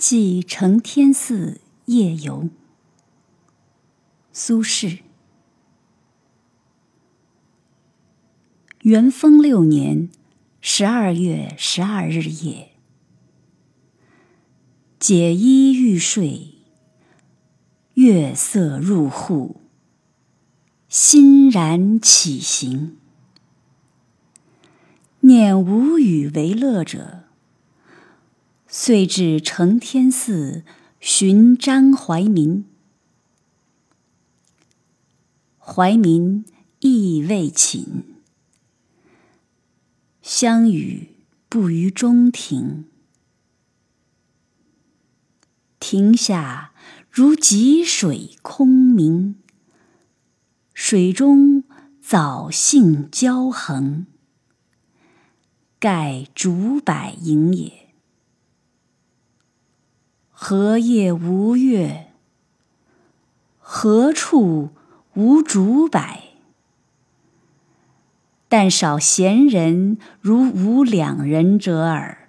寄承天寺夜游。苏轼。元丰六年十二月十二日夜，解衣欲睡，月色入户，欣然起行。念无与为乐者。遂至承天寺寻张怀民，怀民亦未寝，相与步于中庭，庭下如汲水空明，水中藻荇交横，盖竹柏影也。何夜无月？何处无竹柏？但少闲人如吾两人者耳。